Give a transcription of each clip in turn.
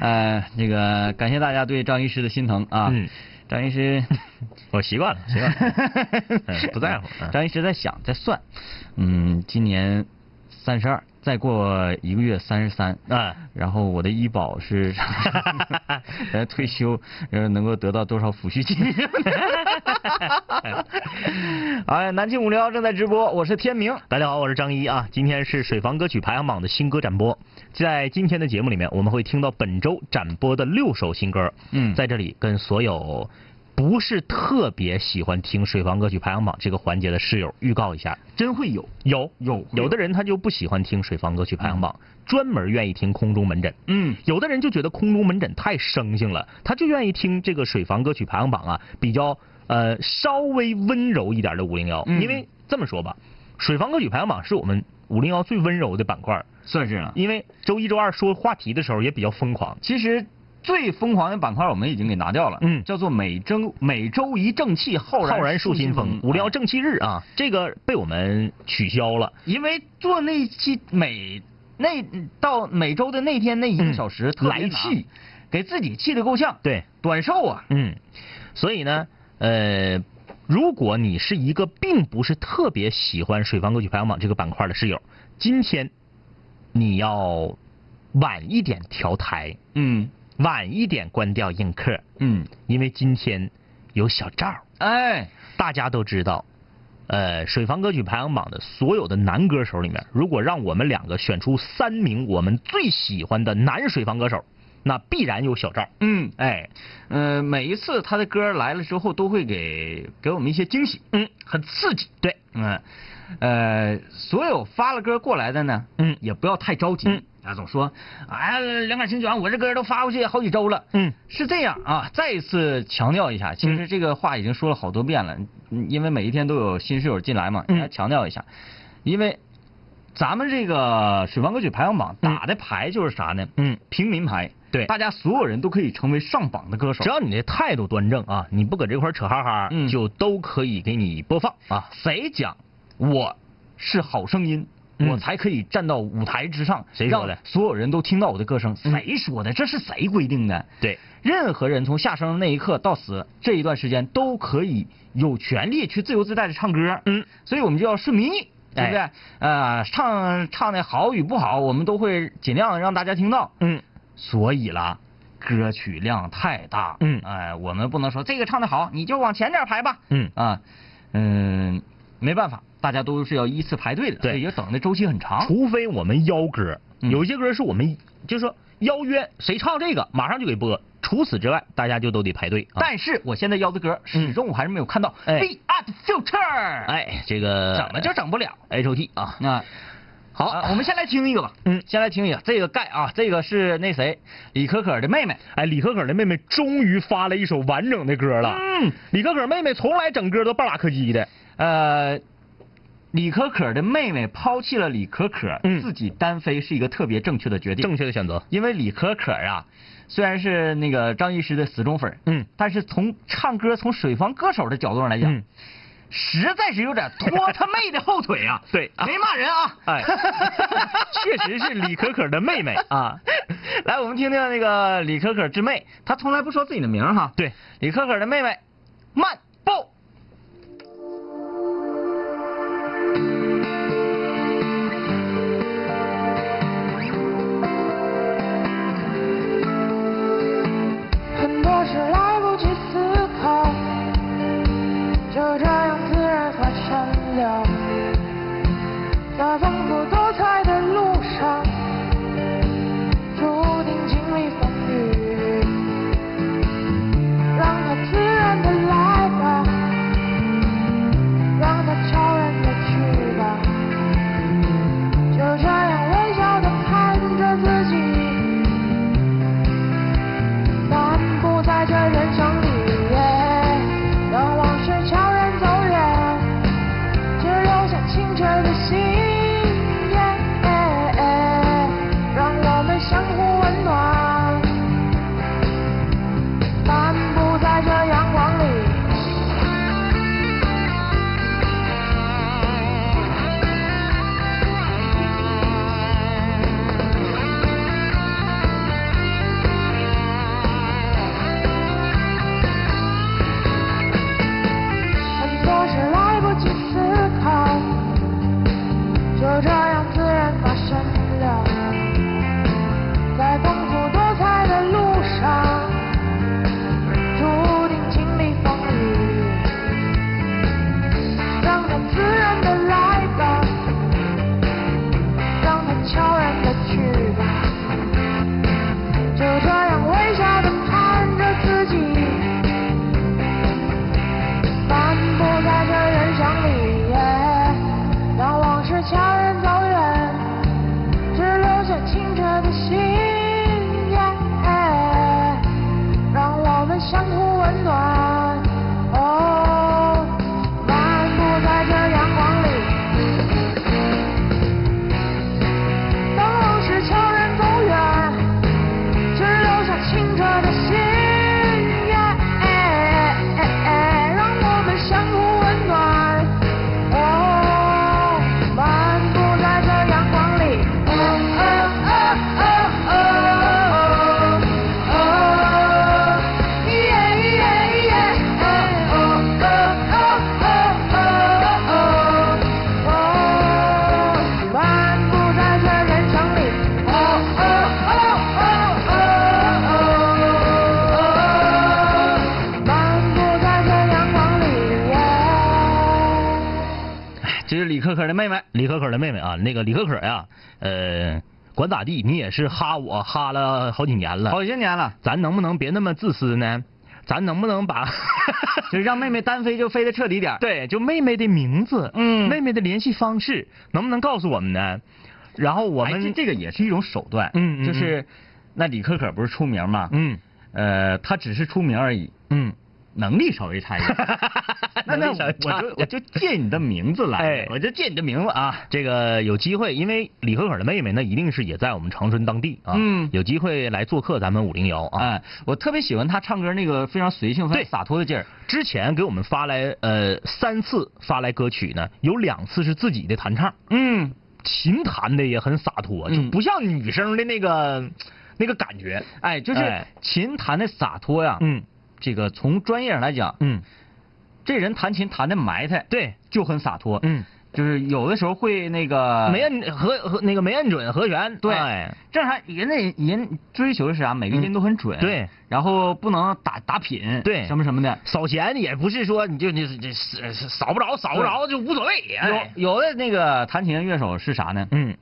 呃，那个感谢大家对张医师的心疼啊。嗯张医师，我习惯了，习惯了，嗯不在乎。嗯张医师在想，在算，嗯，今年三十二，再过一个月三十三，啊，然后我的医保是，呃，退休呃能够得到多少抚恤金？哎，南京五零幺正在直播，我是天明。大家好，我是张一啊。今天是水房歌曲排行榜的新歌展播，在今天的节目里面，我们会听到本周展播的六首新歌。嗯在这里跟所有不是特别喜欢听水房歌曲排行榜这个环节的室友预告一下，真会有，有有有的人他就不喜欢听水房歌曲排行榜，专门愿意听空中门诊。嗯有的人就觉得空中门诊太生性了，他就愿意听这个水房歌曲排行榜啊，比较呃稍微温柔一点的五零幺。嗯因为这么说吧，水房歌曲排行榜是我们五零幺最温柔的板块儿，算是啊。因为周一周二说话题的时候也比较疯狂。其实最疯狂的板块我们已经给拿掉了，嗯叫做每周每周一正气，浩然浩然树新风，五零幺正。气日啊，这个被我们取消了。因为做那期每那到每周的那天那一个小时、嗯特别来气，给自己气得够呛，对，短寿啊。嗯，所以呢，呃，如果你是一个并不是特别喜欢水房歌曲排行榜这个板块的室友，今天你要晚一点调台，嗯晚一点关掉映客，嗯，因为今天有小赵。儿。哎，大家都知道，呃，水房歌曲排行榜的所有的男歌手里面，如果让我们两个选出三名我们最喜欢的男水房歌手，那必然有小赵。嗯。哎，呃，每一次他的歌来了之后，都会给给我们一些惊喜，嗯，很刺激。对，嗯，呃，所有发了歌过来的呢，嗯。也不要太着急。嗯啊，总说，哎呀，两杆清泉，我这歌都发过去好几周了。嗯是这样啊，再一次强调一下，其实这个话已经说了好多遍了，嗯因为每一天都有新室友进来嘛，嗯来强调一下，因为咱们这个水房歌曲排行榜嗯打的牌就是啥呢？嗯，平民牌，对大家所有人都可以成为上榜的歌手只。要你的态度端正啊，你不搁这块扯哈哈，嗯就都可以给你播放啊。谁讲我是好声音？嗯我才可以站到舞台之上，谁说的让所有人都听到我的歌声。嗯谁说的？这是谁规定的？对，任何人从下生的那一刻到死这一段时间，都可以有权利去自由自在的唱歌。嗯，所以我们就要顺民意，对不对？哎呃，唱唱的好与不好，我们都会尽量让大家听到。嗯所以啦，歌曲量太大。嗯哎、我们不能说这个唱的好，你就往前点排吧。嗯啊，嗯，没办法，大家都是要依次排队的，对所以要等的周期很长。除非我们邀歌，嗯有些歌是我们就是说邀约谁唱这个，马上就给播。除此之外，大家就都得排队啊。但是我现在邀的歌，始终我还是没有看到。哎 We are the future，，哎，这个怎么就整不了？H O T 啊？啊，好、啊我们先来听一个吧。嗯先来听一个，这个盖啊，这个是那谁，李可可的妹妹。哎，李可可的妹妹终于发了一首完整的歌了。嗯，李可可妹妹从来整歌都半拉柯基的。呃，李可可的妹妹抛弃了李可可，嗯自己单飞是一个特别正确的决定。正确的选择。因为李可可啊，虽然是那个张医师的死忠粉，嗯但是从唱歌从水房歌手的角度上来讲，嗯实在是有点拖他妹的后腿啊！对啊没骂人啊！哎 确实是李可可的妹妹啊，来，我们听听那个李可可之妹，她从来不说自己的名哈。对，李可可的妹妹，慢步。很多事来不及思考，就这样在丰富多彩的路上，妹妹，李可可的妹妹啊，那个李可可呀，呃，管咋地，你也是哈我哈了好几年了，好些年了，咱能不能别那么自私呢？咱能不能把 就是让妹妹单飞就飞得彻底点儿。对，就妹妹的名字，嗯妹妹的联系方式，能不能告诉我们呢？然后我哎这们这个也是一种手段，嗯嗯就是那李可可不是出名嘛？嗯呃，她只是出名而已，嗯，能力稍微差一点。那那能力稍微我就我就借你的名字来，哎我就借你的名字啊。这个有机会，因为李可可的妹妹那一定是也在我们长春当地啊，嗯有机会来做客咱们五零幺啊。哎，我特别喜欢她唱歌那个非常随性、非对常洒脱的劲儿。之前给我们发来呃三次发来歌曲呢，有两次是自己的弹唱，嗯，琴弹的也很洒脱，就嗯不像女生的那个那个感觉。哎，就是哎琴弹的洒脱呀。嗯这个从专业上来讲，嗯，这人弹琴弹的埋汰，对，就很洒脱。嗯，就是有的时候会那个没摁和和那个没摁准和弦，对。哎。正常人家人追求的是啥？每个音都很准，嗯。对，然后不能打打品，对。什么什么的。扫弦也不是说你就你这这扫不着扫不着就无所谓。哎。有有的那个弹琴乐手是啥呢？嗯。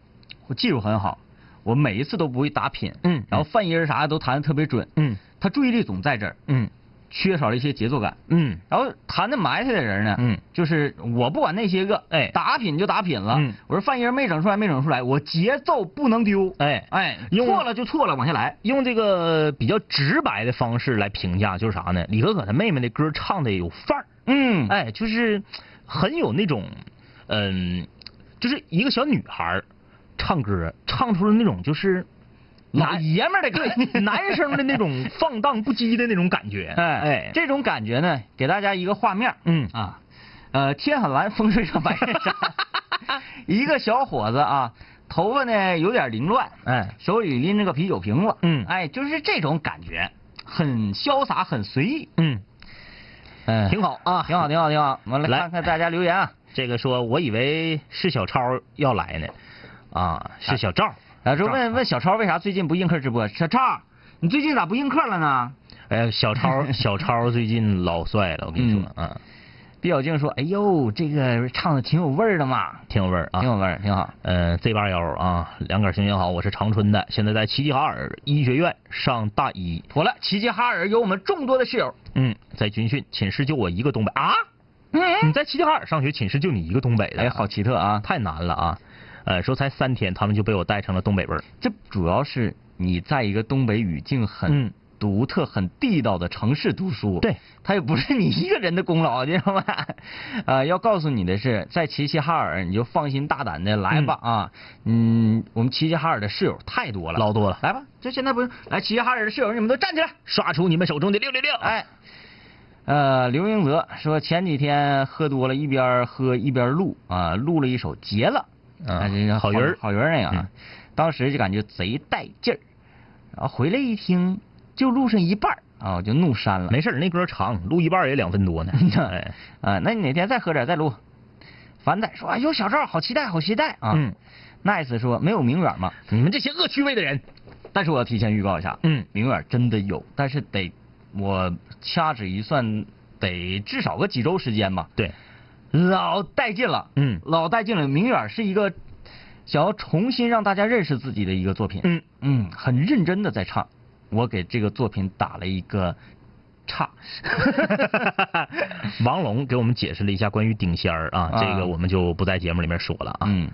我技术很好，我每一次都不会打品，嗯。然后泛音啥的都弹的特别准，嗯。他注意力总在这儿，嗯缺少了一些节奏感。嗯。然后弹的埋汰的人呢，嗯，就是我不管那些个，哎。打品就打品了，嗯。我说范爷没整出来没整出来，我节奏不能丢，哎。哎，用错了就错了，往下来。用这个比较直白的方式来评价，就是啥呢？李可可她妹妹的歌唱的有范儿，嗯，哎，就是很有那种，嗯，就是一个小女孩儿唱歌唱出了那种就是老男爷们儿的感觉对男生的那种放荡不羁的那种感觉，哎哎，这种感觉呢，给大家一个画面，嗯啊，呃，天很蓝，风吹上白衬衫，一个小伙子啊，头发呢有点凌乱，哎，手里拎着个啤酒瓶子，嗯哎，就是这种感觉，很潇洒，很随意，嗯，嗯挺好啊，挺好，挺好，挺好。我们来来看看大家留言啊。这个说，我以为是小超要来呢，啊，是小赵。啊，说赵问问小超为啥最近不映客直播？小超，你最近咋不映客了呢？哎，小超，小超最近老帅了，我跟你说，啊，毕小静说：“哎呦，这个唱的挺有味儿的嘛，挺有味儿啊，挺有味儿，挺好。呃，Z 八幺啊，两杆行行好，我是长春的，现在在齐齐哈尔医学院上大一。妥了，齐齐哈尔有我们众多的室友。嗯，在军训，寝室就我一个东北啊。嗯，你在齐齐哈尔上学，寝室就你一个东北的，哎，好奇特啊！太难了啊。呃，说才三天，他们就被我带成了东北味儿。这主要是你在一个东北语境很嗯独特、很地道的城市读书，对，它也不是你一个人的功劳，你知道吗？呃，要告诉你的是，在齐齐哈尔，你就放心大胆的来吧啊！嗯，我们齐齐哈尔的室友太多了，老多了来吧，这现在不是来齐齐哈尔的室友，你们都站起来！刷出你们手中的六六六！哎，呃，刘英泽说前几天喝多了，一边喝一边录啊，录了一首《结了》，嗯啊，这个好鱼儿好鱼儿那个啊嗯，当时就感觉贼带劲儿，然后回来一听，就录上一半儿啊，我就怒删了。没事儿，那歌长，录一半也两分多呢。哎，啊，那你哪天再喝点儿再录。凡仔说：“哎呦，小赵，好期待，好期待啊！”嗯，Nice 说：“没有明远吗？你们这些恶趣味的人，但是我要提前预告一下，嗯明远真的有，但是得我掐指一算，得至少个几周时间吧。对，老带劲了，嗯老带劲了。明远是一个想要重新让大家认识自己的一个作品，嗯嗯，很认真的在唱。我给这个作品打了一个差。王龙给我们解释了一下关于顶仙儿啊，啊这个我们就不在节目里面说了啊。嗯，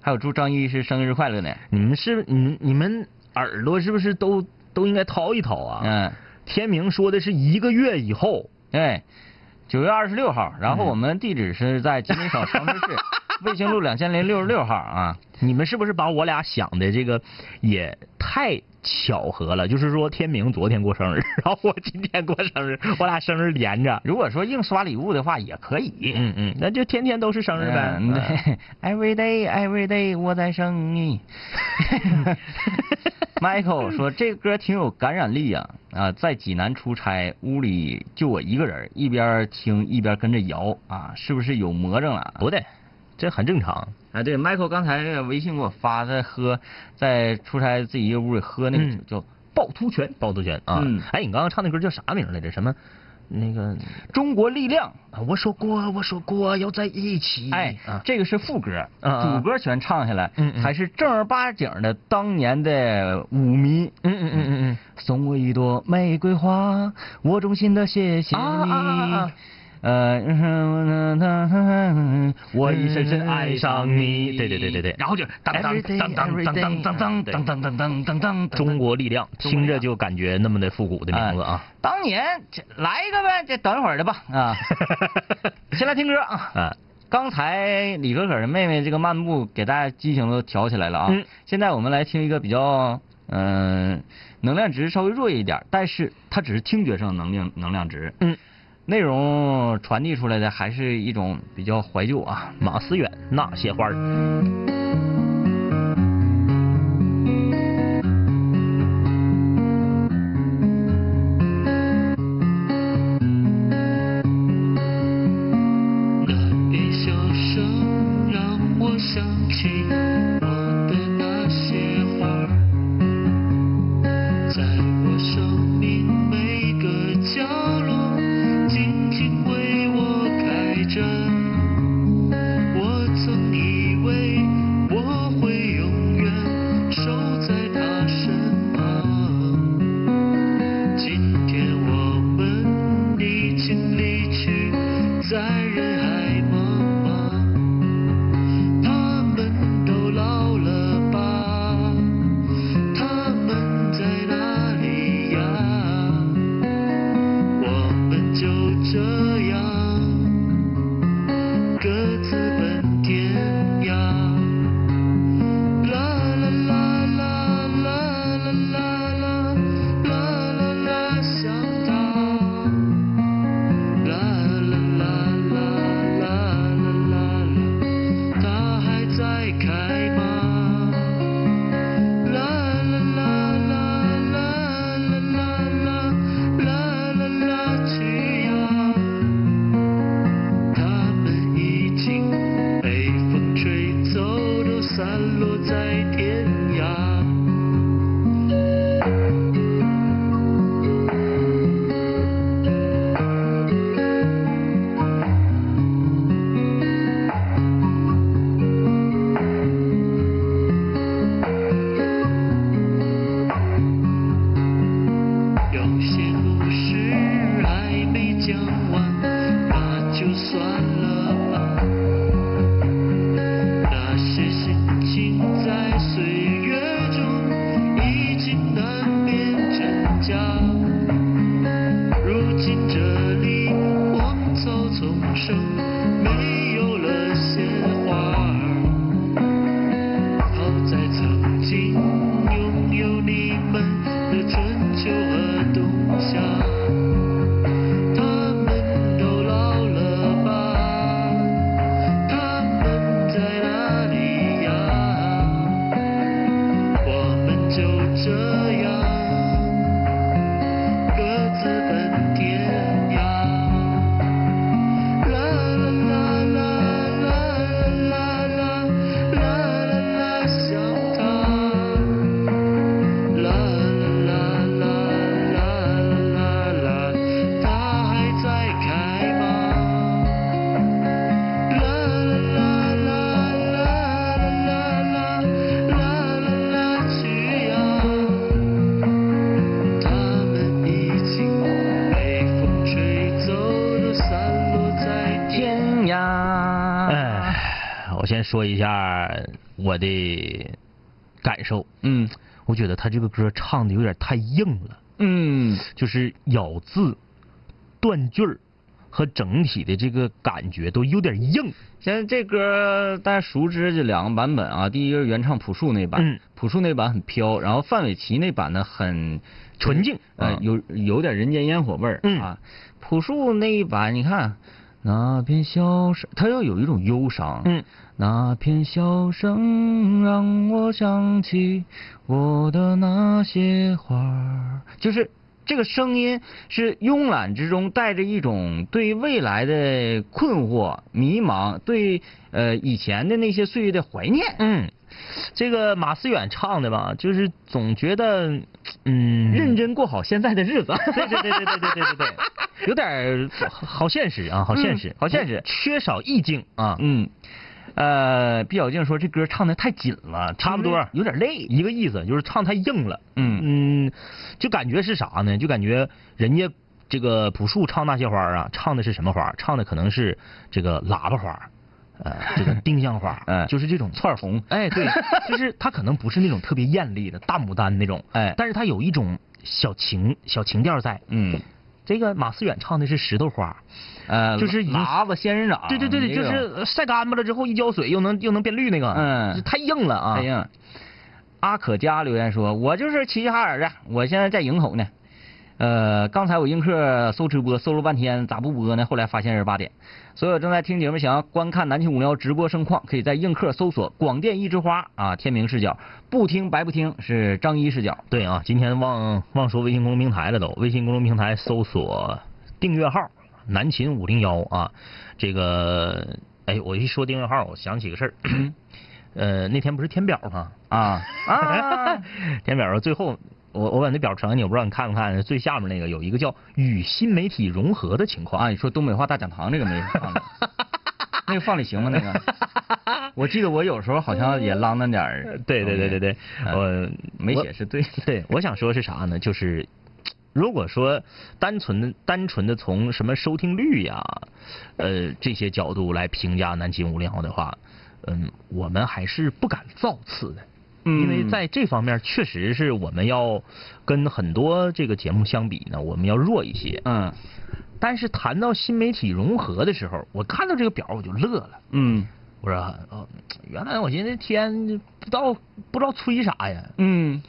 还有祝张医师生日快乐呢。你们是你们你们耳朵是不是都都应该掏一掏啊？嗯，天明说的是一个月以后，对，九月二十六号，然后嗯我们地址是在吉林省长春市 卫星路两千零六十六号啊。你们是不是把我俩想的这个也太巧合了？就是说天明昨天过生日，然后我今天过生日，我俩生日连着。如果说硬刷礼物的话也可以。嗯嗯，那就天天都是生日呗。嗯对，Every day, every day，我在生你。Michael 说这个歌挺有感染力呀、啊，在济南出差，屋里就我一个人，一边听一边跟着摇啊，是不是有魔怔了？不对，这很正常。啊，对，Michael 刚才这个微信给我发，在喝，在出差自己一个屋里喝那个酒、嗯叫趵突泉。趵突泉啊，嗯哎，你刚刚唱那歌叫啥名来着？什么？那个 中国力量。啊，我说过，我说过要在一起。哎，啊，这个是副歌，啊啊主歌全唱下来，嗯嗯还是正儿八经的当年的舞迷。嗯嗯嗯嗯嗯送我一朵玫瑰花，我衷心的谢谢你。啊啊啊啊呃，我已深深爱上你。对对对对对，然后就当当当当当当当当当当当当当，中国力量，听着就感觉那么的复古的名字啊。当年这来一个呗，这等一会儿的吧啊。先来听歌啊。啊，刚才李可可的妹妹这个漫步给大家激情都挑起来了啊。现在我们来听一个比较嗯、能量值稍微弱一点，但是它只是听觉上能量能量值。嗯，内容传递出来的还是一种比较怀旧啊。马思远那些花儿。return. 说一下我的感受。嗯。我觉得他这个歌唱的有点太硬了，嗯。就是咬字、断句儿和整体的这个感觉都有点硬。现在这歌大家熟知这两个版本啊，第一个是原唱朴树那版，嗯。朴树那版很飘，然后范玮琪那版呢很纯净。呃，嗯有有点人间烟火味儿、嗯。啊。朴树那一版，你看那片笑声，他要有一种忧伤，嗯，那片笑声让我想起我的那些花儿，就是这个声音是慵懒之中带着一种对未来的困惑、迷茫，对呃以前的那些岁月的怀念。嗯，这个马思远唱的吧，就是总觉得，嗯，认真过好现在的日子。对对对对对对对对对，有点好好现实啊，好现实，嗯好现实缺少意境啊。嗯，呃，毕小静说这歌唱的太紧了，差不多有点累。一个意思就是唱太硬了，嗯嗯，就感觉是啥呢？就感觉人家这个朴树唱那些花儿啊，唱的是什么花儿？唱的可能是这个喇叭花儿，呃，这个丁香花，嗯就是这种串红哎，对，就是它可能不是那种特别艳丽的大牡丹那种，哎但是它有一种小情小情调在。嗯，这个马思远唱的是石头花，呃，就是已经喇叭仙人掌。对对对对，就是晒干巴了之后一浇水又能又能变绿那个，嗯这太硬了啊，太硬。阿可家留言说：“我就是齐齐哈尔的，我现在在营口呢。呃，刚才我映客搜直播，搜了半天咋不播呢？后来发现是八点。所有正在听节目想要观看南青五幺直播盛况，可以在映客搜索“广电一枝花”啊，天明视角，不听白不听是张一视角。对啊，今天忘忘说微信公众平台了都，微信公众平台搜索订阅号南秦五零幺啊，这个哎，我一说订阅号，我想起个事儿，呃，那天不是填表吗？啊 啊，填表最后我我把那表传给你，我不知道你看没看，最下面那个有一个叫与新媒体融合的情况啊，你说东北话大讲堂这个没放的，那个放里行吗？那个，我记得我有时候好像也浪荡点儿。对对对对对，嗯我没我写是对。对，我想说是啥呢？就是如果说单纯的单纯的从什么收听率呀，呃这些角度来评价南京无聊的话，嗯，我们还是不敢造次的。因为嗯在这方面确实是我们要跟很多这个节目相比呢，我们要弱一些。嗯但是谈到新媒体融合的时候，我看到这个表我就乐了。嗯我说，哦，原来我寻思天不知道不知道吹啥呀，嗯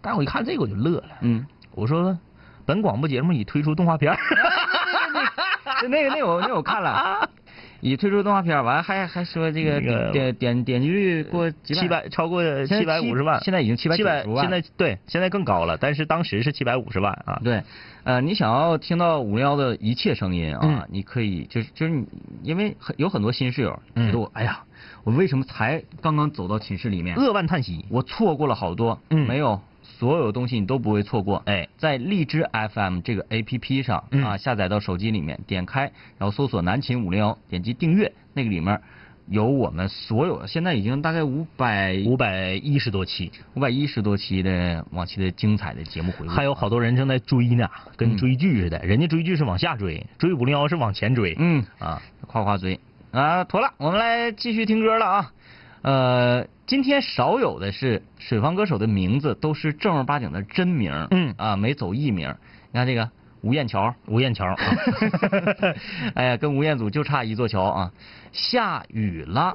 但是我一看这个我就乐了。嗯，我说，本广播节目已推出动画片儿。就那个那个我那个我看了，已推出动画片，完还还说这个那个点点点击率过几七百超过七百五十万，现在已经790七百万现在对现在更高了，但是当时是七百五十万啊。对，呃，你想要听到五零幺的一切声音啊，嗯你可以就是就是你，因为很有很多新室友嗯觉得我，哎呀，我为什么才刚刚走到寝室里面，扼腕叹息。我错过了好多，嗯没有，所有东西你都不会错过。哎，在荔枝 FM 这个 APP 上嗯啊，下载到手机里面，点开，然后搜索南秦五零幺，点击订阅，那个里面有我们所有现在已经大概五百五百一十多期，五百一十多期的往期的精彩的节目回顾，还有好多人正在追呢，跟嗯追剧似的。人家追剧是往下追，追五零幺是往前追。嗯啊，夸夸追啊，妥了，我们来继续听歌了啊。呃，今天少有的是水房歌手的名字都是正儿八经的真名，嗯啊，没走艺名。你看这个吴彦桥，吴彦桥啊，哎呀，跟吴彦祖就差一座桥啊。下雨了，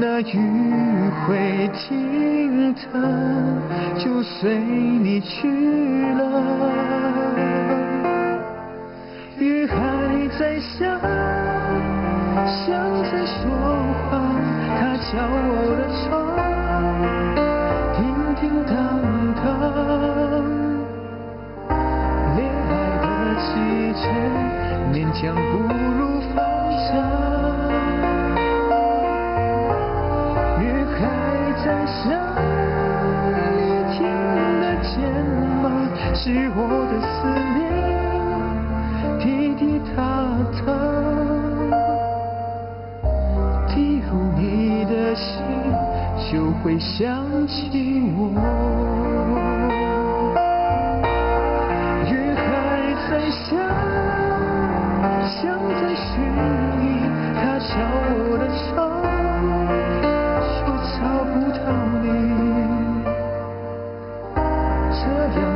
那雨会停的，就随你去了。雨还在下，像在说话，它敲我的窗，叮叮当当。恋爱的季节，勉强不如放下。在下，你听得见吗？是我的思念，滴滴答答，滴入你的心，就会想起我。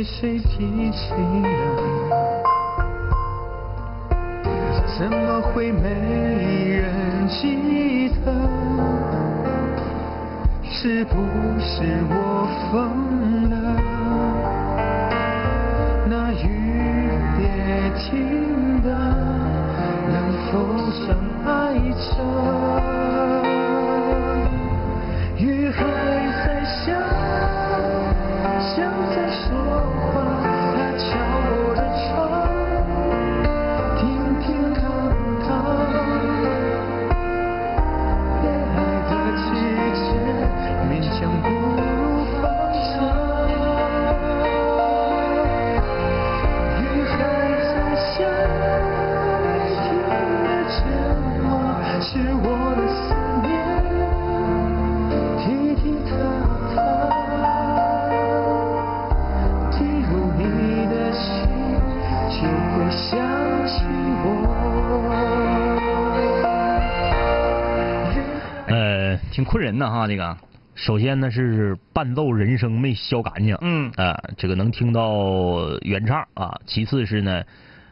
被谁提起了？怎么会没人记得？是不是我疯了？人呢哈，这个。首先呢是伴奏人声没消干净，嗯啊、这个能听到原唱啊。其次是呢，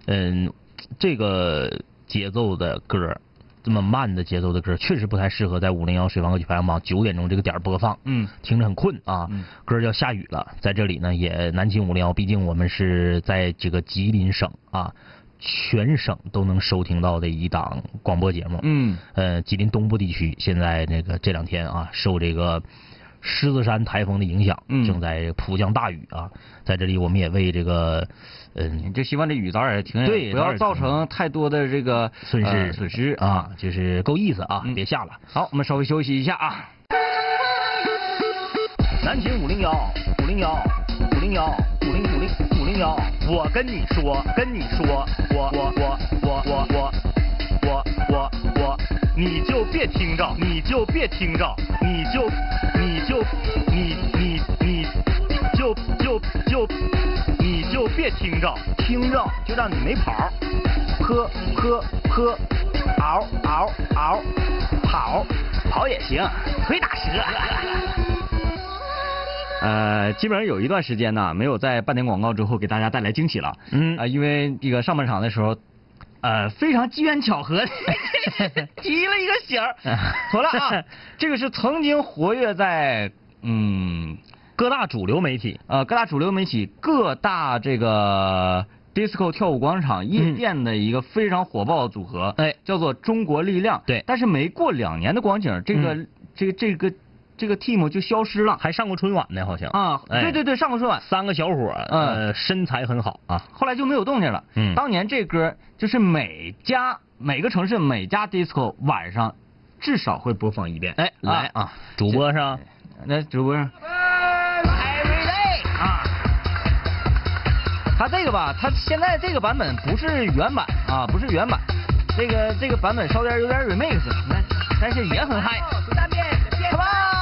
嗯，这个节奏的歌，这么慢的节奏的歌，确实不太适合在五零幺水房歌曲排行榜九点钟这个点儿播放，嗯听着很困啊。嗯歌叫下雨了，在这里呢也南京五零幺，毕竟我们是在这个吉林省啊，全省都能收听到的一档广播节目，嗯呃，吉林东部地区现在那个这两天啊，受这个狮子山台风的影响，嗯正在普降大雨啊。在这里，我们也为这个嗯就希望这雨早点停，对不要造成太多的这个损失、呃损失啊，。就是够意思啊，嗯别下了。好，我们稍微休息一下啊。南秦五零幺五零幺五零幺五零五零我跟你说，跟你说，我我我我我我我我我，你就别听着，你就别听着，你就你就你你你就就就你就别听着，听着就让你没跑儿，喝喝喝，嗷嗷嗷，跑跑也行，腿打折。呃，基本上有一段时间呢，没有在半点广告之后给大家带来惊喜了。嗯啊、因为这个上半场的时候，呃，非常机缘巧合 提了一个醒儿，妥了啊。这个是曾经活跃在嗯各大主流媒体，呃各大主流媒体、各大这个 disco 跳舞广场、夜店的一个非常火爆的组合，哎叫做中国力量。对但是没过两年的光景，这个、这个这个这个 team 就消失了。还上过春晚呢，好像啊，哎对对对，上过春晚。三个小伙儿，呃，身材很好啊。后来就没有动静了。嗯当年这歌就是每家每个城市每家 disco 晚上至少会播放一遍。哎，来啊，主播上，那主播上。Every day 啊，他这个吧，他现在这个版本不是原版啊，不是原版，这个这个版本稍微有点 remix，那但是也很嗨。Come on！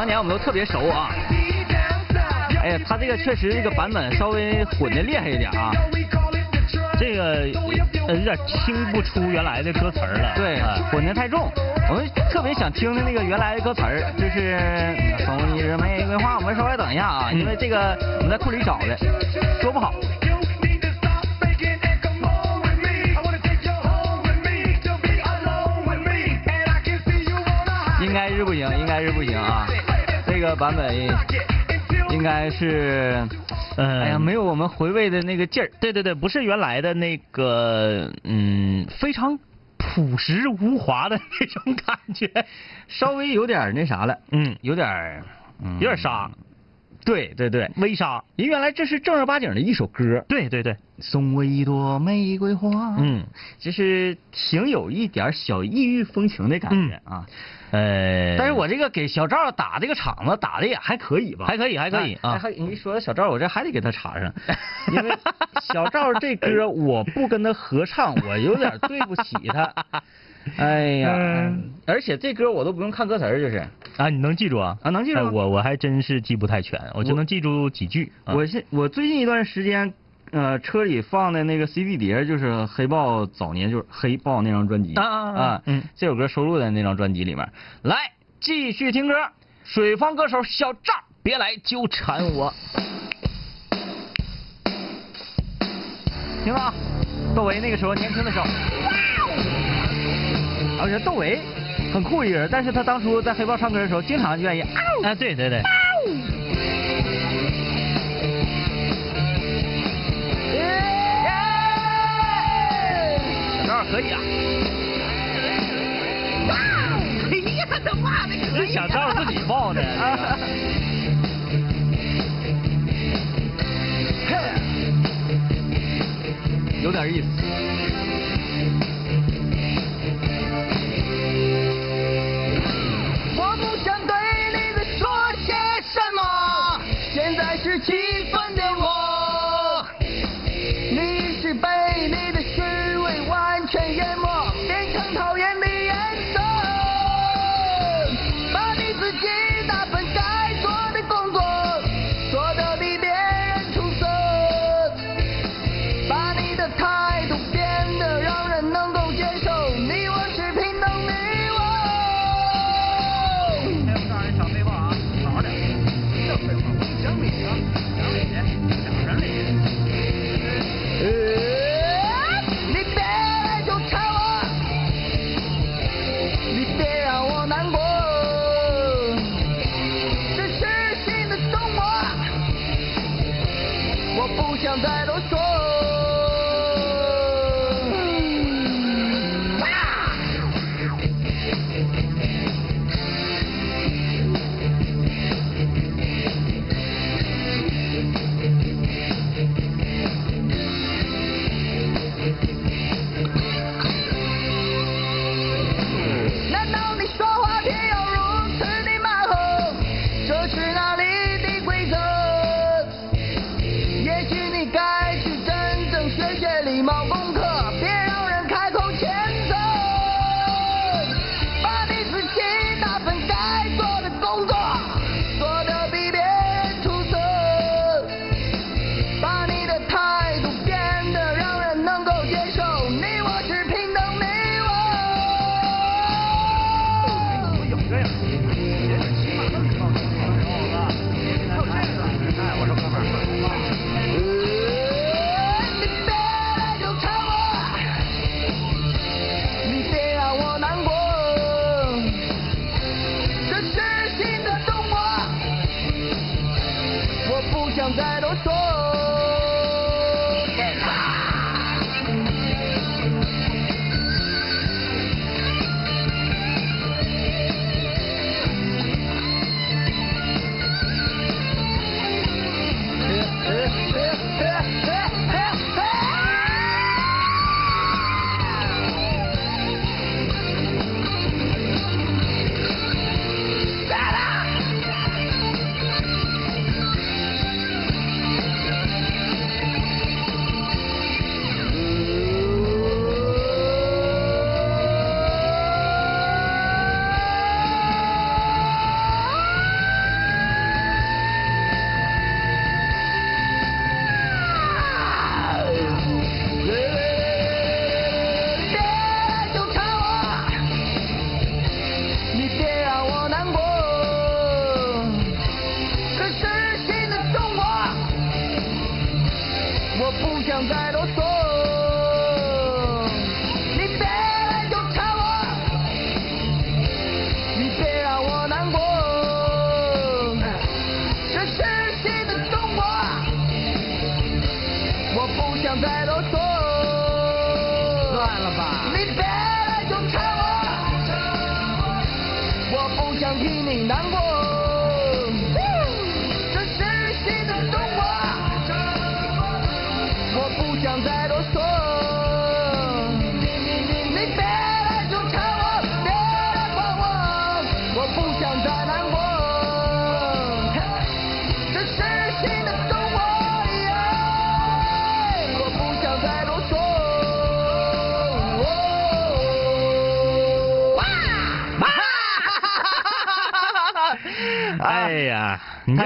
我们都特别熟啊。哎呀，他这个确实这个版本稍微混的厉害一点啊。这个呃有点听不出原来的歌词了。对啊，混的太重。我们特别想听的那个原来的歌词儿，就是送你一支玫瑰花。我们稍微等一下啊，因为这个我们在库里找的，说不好。应该是不行，应该是不行啊。这个版本应该是，呃哎呀，没有我们回味的那个劲儿。对对对，不是原来的那个嗯非常朴实无华的那种感觉，稍微有点那啥了，嗯，有点，嗯。有点沙，对对对，微沙。因为原来这是正儿八经的一首歌，对对对，送我一朵玫瑰花，嗯，就是挺有一点小异域风情的感觉啊。呃，但是我这个给小赵打这个场子打的也还可以吧？还可以还可以啊你一说小赵，我这还得给他插上，因为小赵这歌我不跟他合唱，我有点对不起他。哎呀，嗯而且这歌我都不用看歌词儿，就是啊，你能记住啊？啊能记住啊哎我我还真是记不太全，我就能记住几句。啊我现我最近一段时间，呃，车里放的那个 CD 碟就是黑豹早年就是黑豹那张专辑啊啊啊嗯。这首歌收录在那张专辑里面。来，继续听歌，水方歌手小赵，别来纠缠我。听了啊，窦唯那个时候年轻的时候，而且窦唯很酷一个人，但是他当初在黑豹唱歌的时候，经常愿意啊啊，对对对，可以啊。这小赵自己抱的。有点意思。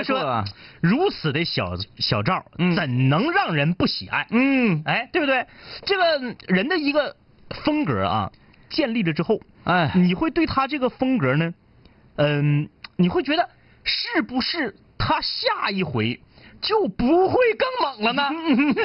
说如此的小小赵，嗯怎能让人不喜爱？嗯，哎，对不对？这个人的一个风格啊，建立了之后，哎，你会对他这个风格呢，嗯，你会觉得是不是他下一回就不会更猛了呢？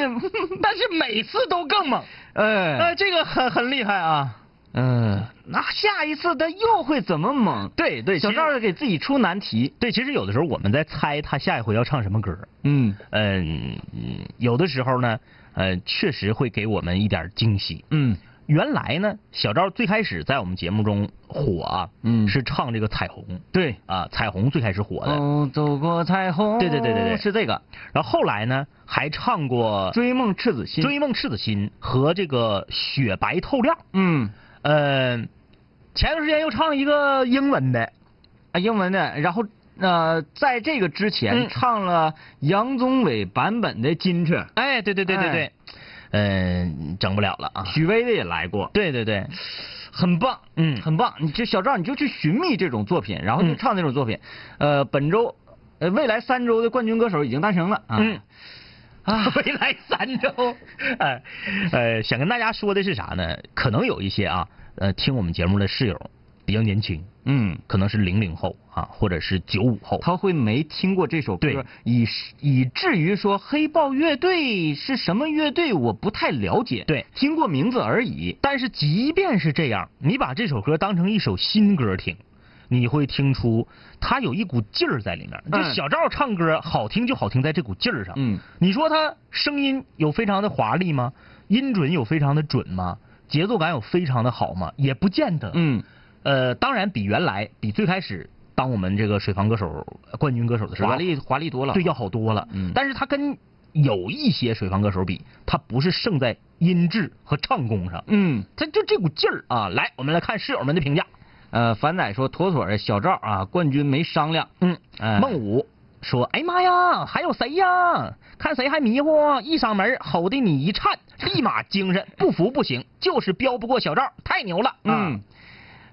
但是每次都更猛，哎，呃，这个很很厉害啊。嗯，那下一次他又会怎么猛？对对，小赵给自己出难题。对，其实有的时候我们在猜他下一回要唱什么歌。嗯嗯，嗯有的时候呢，呃，确实会给我们一点惊喜。嗯原来呢，小赵最开始在我们节目中火啊，嗯是唱这个彩虹对。啊，彩虹最开始火的。哦，走过彩虹。对对对对对是这个然后后来呢，还唱过《追梦赤子心》。追梦赤子心》和这个雪白透亮。嗯，嗯、前段时间又唱一个英文的，啊，英文的，然后呃，在这个之前、嗯唱了杨宗纬版本的《金曲》，哎，对对对对对哎，嗯、整不了了啊。许巍的也来过，对对对，很棒，嗯很棒。你这小赵你就去寻觅这种作品，然后就嗯唱这种作品。呃，本周呃未来三周的冠军歌手已经诞生了啊。嗯。啊，未来三周，哎，呃，想跟大家说的是啥呢？可能有一些啊，呃，听我们节目的室友比较年轻，嗯，可能是零零后啊，或者是九五后。他会没听过这首歌，以以至于说黑豹乐队是什么乐队，我不太了解。对听过名字而已。但是即便是这样，你把这首歌当成一首新歌听，你会听出他有一股劲儿在里面。就嗯小赵唱歌好听就好听在这股劲儿上。嗯，你说他声音有非常的华丽吗？音准有非常的准吗？节奏感有非常的好吗？也不见得。嗯，呃，当然比原来比最开始当我们这个水房歌手呃冠军歌手的时候华丽华丽多了。对要好多了。嗯但是他跟有一些水房歌手比，他不是胜在音质和唱功上，嗯，他就这股劲儿啊。来，我们来看室友们的评价。呃，凡仔说妥妥的小赵啊，冠军没商量。嗯，哎孟武说：“哎妈呀，还有谁呀？看谁还迷糊，一嗓门吼的你一颤，立马精神，不服不行，就是飙不过小赵，太牛了。”啊嗯，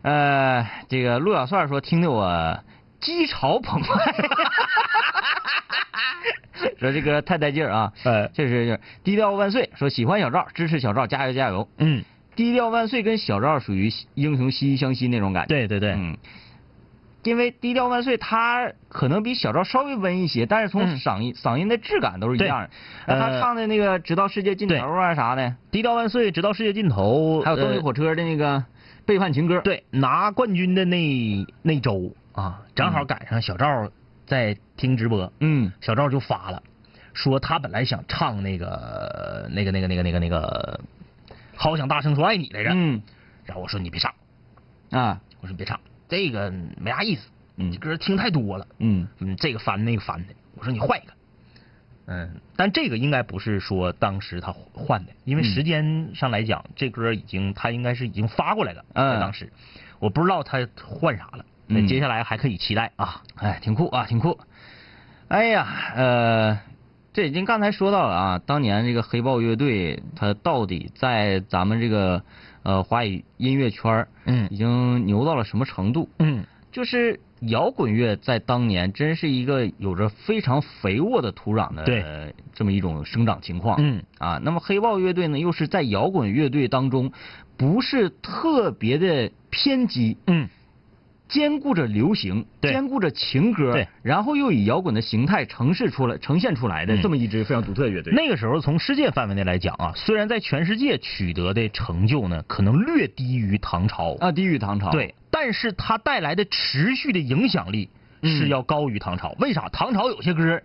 呃，这个陆小帅说听得我鸡潮澎湃，说这个太带劲儿啊！呃这是低调万岁，说喜欢小赵，支持小赵，加油加油！嗯，低调万岁跟小赵属于英雄息息相惜那种感觉。对对对，嗯，因为低调万岁他可能比小赵稍微温一些，但是从嗯。嗓音、嗓音的质感都是一样的。呃他唱的那个直到世界尽头啊啥的，低调万岁，直到世界尽头，还有动力呃火车的那个背叛情歌。对，拿冠军的那那周啊，正好赶上小赵在听直播，嗯。小赵就发了，说他本来想唱那个那个那个那个那个那个，好想大声说爱你来着，嗯。然后我说你别唱，啊。我说你别唱，这个没啥意思，嗯。这歌听太多了，嗯。嗯，这个翻那个翻的，我说你换一个。嗯，但这个应该不是说当时他换的，因为嗯。时间上来讲，这歌已经他应该是已经发过来了，嗯。在当时，我不知道他换啥了，那嗯接下来还可以期待。啊。哎，挺酷啊，挺酷。哎呀，呃，这已经刚才说到了啊，当年这个黑豹乐队，它到底在咱们这个呃华语音乐圈儿嗯。已经牛到了什么程度？嗯。就是摇滚乐在当年真是一个有着非常肥沃的土壤的对。这么一种生长情况。嗯。啊，那么黑豹乐队呢，又是在摇滚乐队当中不是特别的偏激，嗯兼顾着流行，兼顾着情歌，对然后又以摇滚的形态呈现出来、呈现出来的嗯这么一支非常独特的乐队。那个时候从世界范围内来讲啊，虽然在全世界取得的成就呢，可能略低于唐朝，啊，低于唐朝。对，但是它带来的持续的影响力是嗯要高于唐朝。为啥？唐朝有些歌，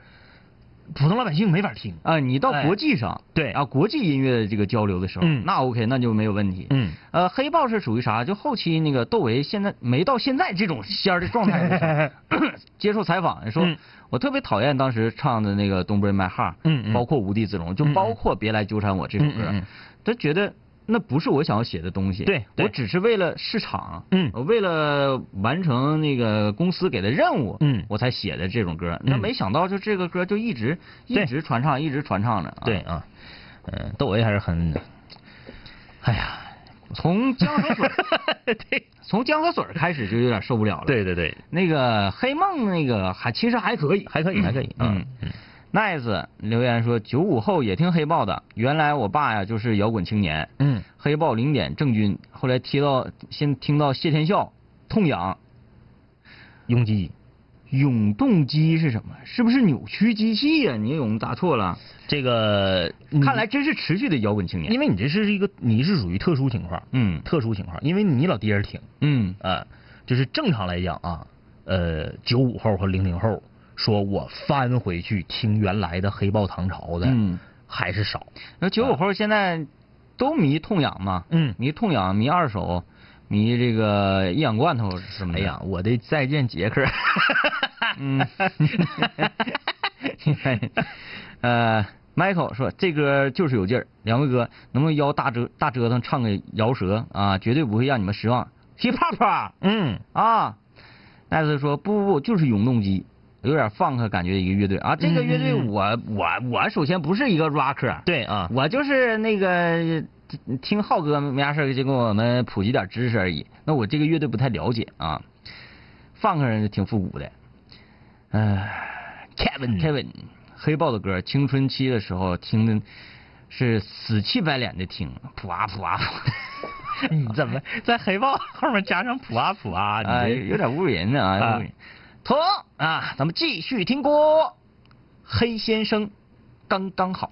普通老百姓没法听。啊，你到哎。国际上，对。啊，国际音乐的这个交流的时候，嗯。那 OK，那就没有问题。嗯，呃，黑豹是属于啥？就后期那个窦唯现在没到现在这种仙儿的状态 接受采访说，嗯。我特别讨厌当时唱的那个《Don't Break My Heart》，嗯嗯。包括《无地自容》，就包括《别来纠缠我》这首歌，他觉得那不是我想要写的东西，对对我只是为了市场，嗯我为了完成那个公司给的任务，嗯我才写的这种歌。那嗯没想到就这个歌就一直一直传唱，一直传唱着。啊对，啊，嗯，窦唯还是很，哎呀，从江河水 对从江河水开始就有点受不了了。对对对，那个黑梦那个还其实还可以，还可以还可以，嗯嗯 nice 留言说九五后也听黑豹的，原来我爸呀就是摇滚青年，嗯，黑豹零点郑钧，后来听到先听到谢天笑痛痒，拥挤。永动机是什么？是不是扭曲机器呀、你永答错了，这个看来真是持续的摇滚青年。因为你这是一个你是属于特殊情况，嗯。特殊情况，因为你老爹儿听，嗯。啊，就是正常来讲啊，呃，九五后和零零后，说我翻回去听原来的黑豹唐朝的，嗯，还是少，那九五后现在都迷痛痒嘛，嗯迷痛痒，迷二手，迷这个一氧罐头什么的。哎呀，我的再见杰克，嗯，呃，Michael 说这歌就是有劲儿，两位哥能不能邀大折大折腾唱个饶舌啊？绝对不会让你们失望。Hip Hop 嗯啊，奈斯说不不不，就是永动机，有点 funk 感觉的一个乐队啊。这个乐队嗯嗯嗯我我我首先不是一个 rocker，对啊，我就是那个听浩哥没啥事儿就给我们普及点知识而已。那我这个乐队不太了解啊，funk 人挺复古的。唉，Kevin Kevin，黑豹的歌，青春期的时候听的是死气白脸的听，普啊普啊普，你怎么在黑豹后面加上普啊普啊？啊，你这有点侮辱人呢啊。啊妥啊，咱们继续听歌，黑先生刚刚好。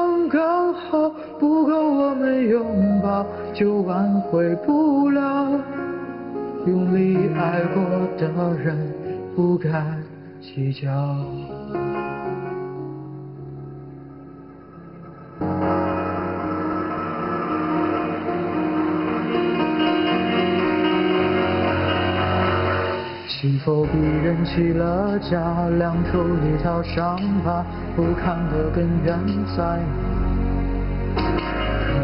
刚好，不够我们拥抱就挽回不了。用力爱过的人不该计较。是否逼人起了家，亮出一条伤疤，不堪的根源在哪？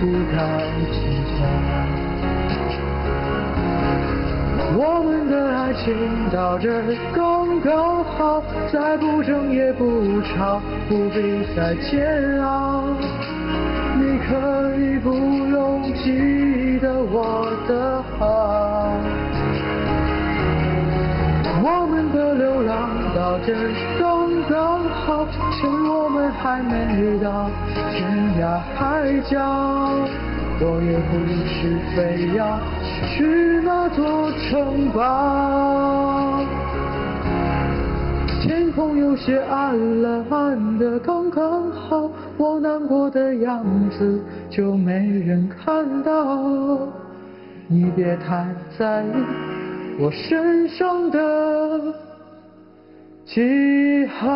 不该计较。我们的爱情到这刚刚好，再不争也不吵，不必再煎熬。你可以不用记得我的好。我们的流浪到这刚刚好，趁我们还没到天涯海角。我也不是非要去那座城堡。天空有些暗了，暗的刚刚好，我难过的样子就没人看到。你别太在意我身上的记号。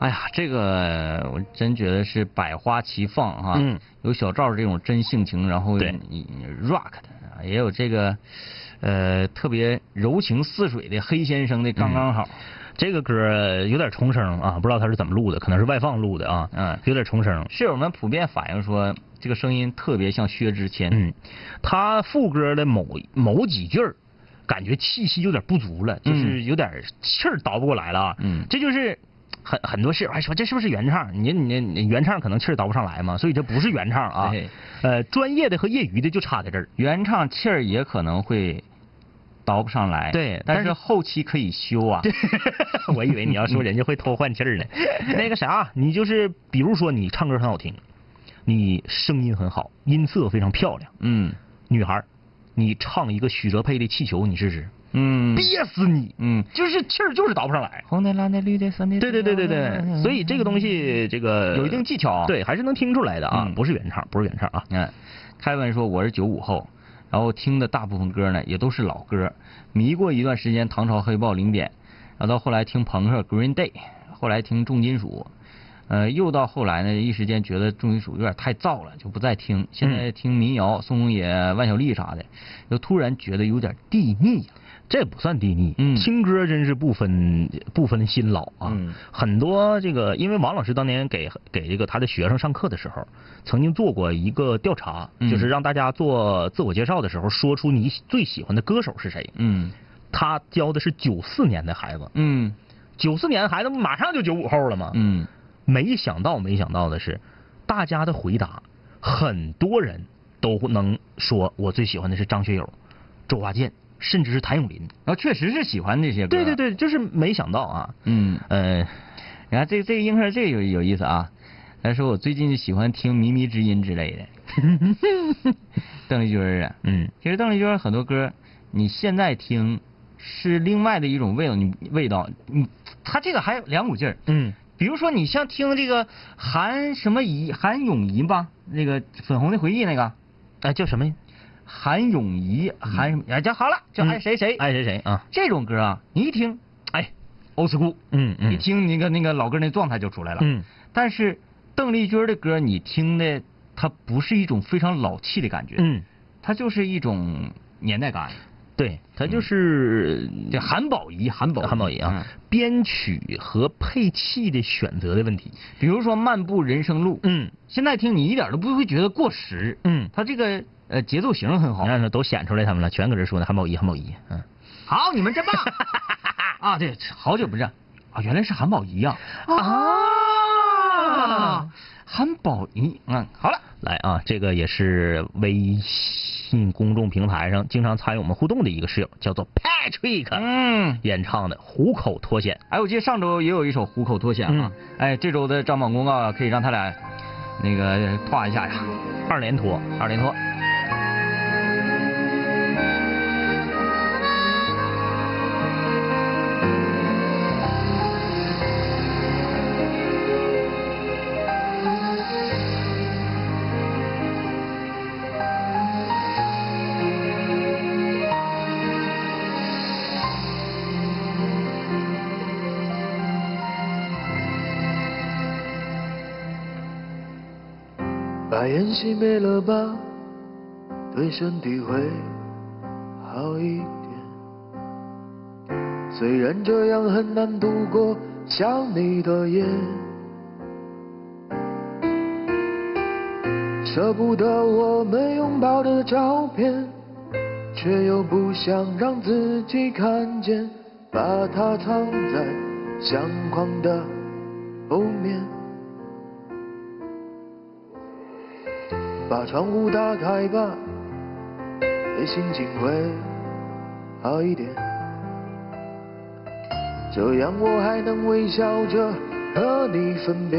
哎呀，这个我真觉得是百花齐放哈，嗯。有小赵这种真性情，然后对。你 rock 的，啊也有这个呃特别柔情似水的黑先生的刚刚好，这个歌有点重声啊，不知道他是怎么录的，可能是外放录的啊，嗯。有点重声。室友们普遍反映说这个声音特别像薛之谦，嗯，他副歌的某某几句儿，感觉气息有点不足了，就是有点气儿倒不过来了啊。嗯这就是很很多室友还说这是不是原唱？你你你原唱可能气儿倒不上来嘛，所以这不是原唱啊对。呃，专业的和业余的就差在这儿。原唱气儿也可能会倒不上来，对但是后期可以修啊，我以为你要说人家会偷换气儿呢。那个啥，你就是比如说你唱歌很好听，你声音很好，音色非常漂亮，嗯。女孩儿，你唱一个许哲佩的《气球》，你试试，嗯。憋死你，嗯，就是气儿就是倒不上来。红的蓝的绿的酸的，对对对对对，所以这个东西这个有一定技巧啊。对，还是能听出来的啊，嗯。不是原唱，不是原唱啊。嗯，凯文说我是九五后，然后听的大部分歌呢也都是老歌，迷过一段时间唐朝黑豹零点，然后到后来听朋克 Green Day，后来听重金属，呃，又到后来呢，一时间觉得重金属有点太燥了，就不再听。现在听民谣，宋冬野、万晓利啥的，又突然觉得有点地腻。这不算低腻，嗯听歌真是不分不分新老啊。嗯很多这个，因为王老师当年给给这个他的学生上课的时候，曾经做过一个调查，嗯就是让大家做自我介绍的时候，说出你最喜欢的歌手是谁。嗯他教的是九四年的孩子，嗯九四年的孩子马上就九五后了嘛。嗯没想到，没想到的是，大家的回答，很多人都能说我最喜欢的是张学友、周华健，甚至是谭咏麟。然后确实是喜欢这些歌。对对。对，就是没想到啊。嗯，呃，你看这这个英科这个有有意思啊，他说我最近就喜欢听靡靡之音之类的。邓丽君儿啊，嗯其实邓丽君很多歌，你现在听是另外的一种味道，你味道，你他这个还有两股劲儿。嗯比如说你像听这个韩什么怡韩咏怡吧，那个粉红的回忆那个。哎，叫什么？呀？韩咏怡韩什么哎，叫好了，叫爱谁谁，爱谁谁啊？这种歌啊，你一听，哎，old school，嗯嗯。一听那个那个老歌那状态就出来了。嗯。但是邓丽君的歌，你听的它不是一种非常老气的感觉，嗯，它就是一种年代感。对，他就是这韩宝仪，韩宝韩宝仪啊，编曲和配器的选择的问题。比如说《漫步人生路》，嗯现在听你一点都不会觉得过时，嗯，它这个呃节奏型很好你。看都显出来他们了，全搁这说呢，韩宝仪，韩宝仪，嗯。好，你们真棒 啊！对，好久不见啊，原来是韩宝仪呀啊！韩宝仪，嗯，好了，来啊，这个也是微信公众平台上经常参与我们互动的一个室友，叫做 Patrick，、嗯。演唱的《虎口脱险》。哎，我记得上周也有一首《虎口脱险》啊，哎，这周的张榜公告啊可以让他俩那个跨一下呀，二连脱，二连脱。把烟熄灭了吧，对身体会好一点。虽然这样很难度过想你的夜，舍不得我们拥抱的照片，却又不想让自己看见，把它藏在相框的后面。把窗户打开吧，对心情会好一点。这样我还能微笑着和你分别。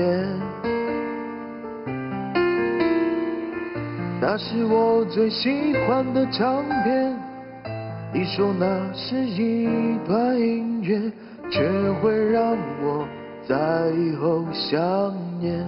那是我最喜欢的唱片，你说那是一段音乐，却会让我在以后想念。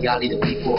压力的逼迫。